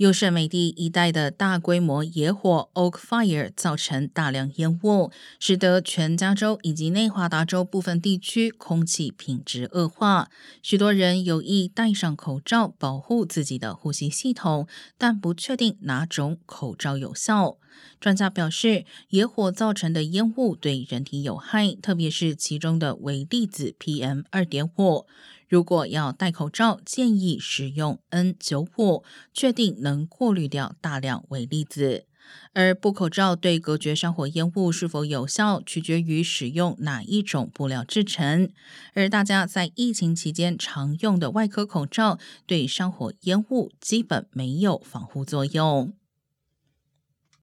优胜美地一带的大规模野火 （Oak Fire） 造成大量烟雾，使得全加州以及内华达州部分地区空气品质恶化。许多人有意戴上口罩保护自己的呼吸系统，但不确定哪种口罩有效。专家表示，野火造成的烟雾对人体有害，特别是其中的微粒子 PM 二点五。如果要戴口罩，建议使用 N 九五，确定能过滤掉大量微粒子。而布口罩对隔绝山火烟雾是否有效，取决于使用哪一种布料制成。而大家在疫情期间常用的外科口罩，对山火烟雾基本没有防护作用。